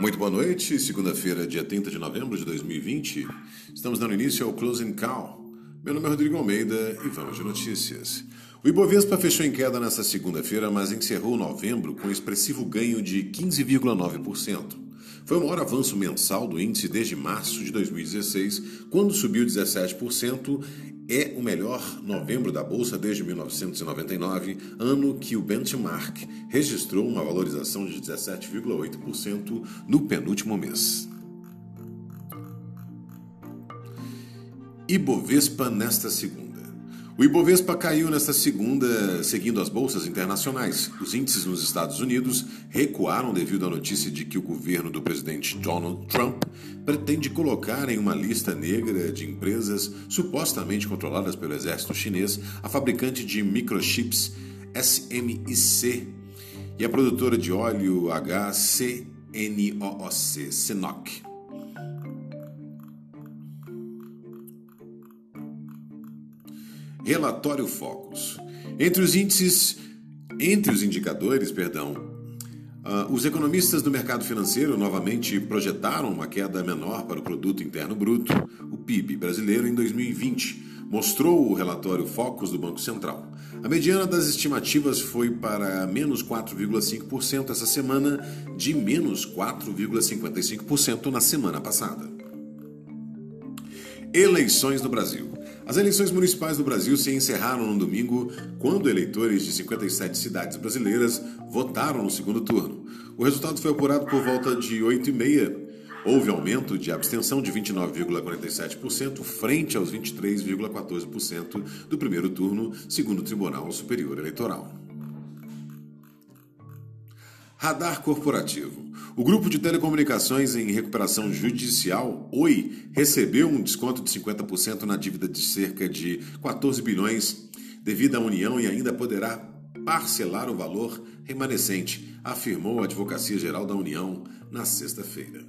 Muito boa noite, segunda-feira, dia 30 de novembro de 2020. Estamos dando início ao Closing Call. Meu nome é Rodrigo Almeida e vamos de notícias. O Ibovespa fechou em queda nesta segunda-feira, mas encerrou novembro com expressivo ganho de 15,9%. Foi o maior avanço mensal do índice desde março de 2016, quando subiu 17%. É o melhor novembro da bolsa desde 1999, ano que o benchmark registrou uma valorização de 17,8% no penúltimo mês. Ibovespa nesta segunda. O Ibovespa caiu nesta segunda, seguindo as bolsas internacionais. Os índices nos Estados Unidos recuaram devido à notícia de que o governo do presidente Donald Trump pretende colocar em uma lista negra de empresas supostamente controladas pelo exército chinês a fabricante de microchips SMIC e a produtora de óleo HCNOOC, Sinop. Relatório Focus. Entre os índices, entre os indicadores, perdão, uh, os economistas do mercado financeiro novamente projetaram uma queda menor para o produto interno bruto, o PIB brasileiro em 2020, mostrou o relatório Focus do Banco Central. A mediana das estimativas foi para menos 4,5% essa semana, de menos 4,55% na semana passada. Eleições no Brasil. As eleições municipais do Brasil se encerraram no domingo, quando eleitores de 57 cidades brasileiras votaram no segundo turno. O resultado foi apurado por volta de 8h30. Houve aumento de abstenção de 29,47% frente aos 23,14% do primeiro turno, segundo o Tribunal Superior Eleitoral. Radar Corporativo. O grupo de telecomunicações em recuperação judicial, Oi, recebeu um desconto de 50% na dívida de cerca de 14 bilhões devido à União e ainda poderá parcelar o valor remanescente, afirmou a Advocacia Geral da União na sexta-feira.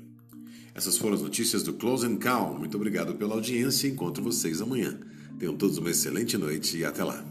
Essas foram as notícias do Close and Call. Muito obrigado pela audiência encontro vocês amanhã. Tenham todos uma excelente noite e até lá.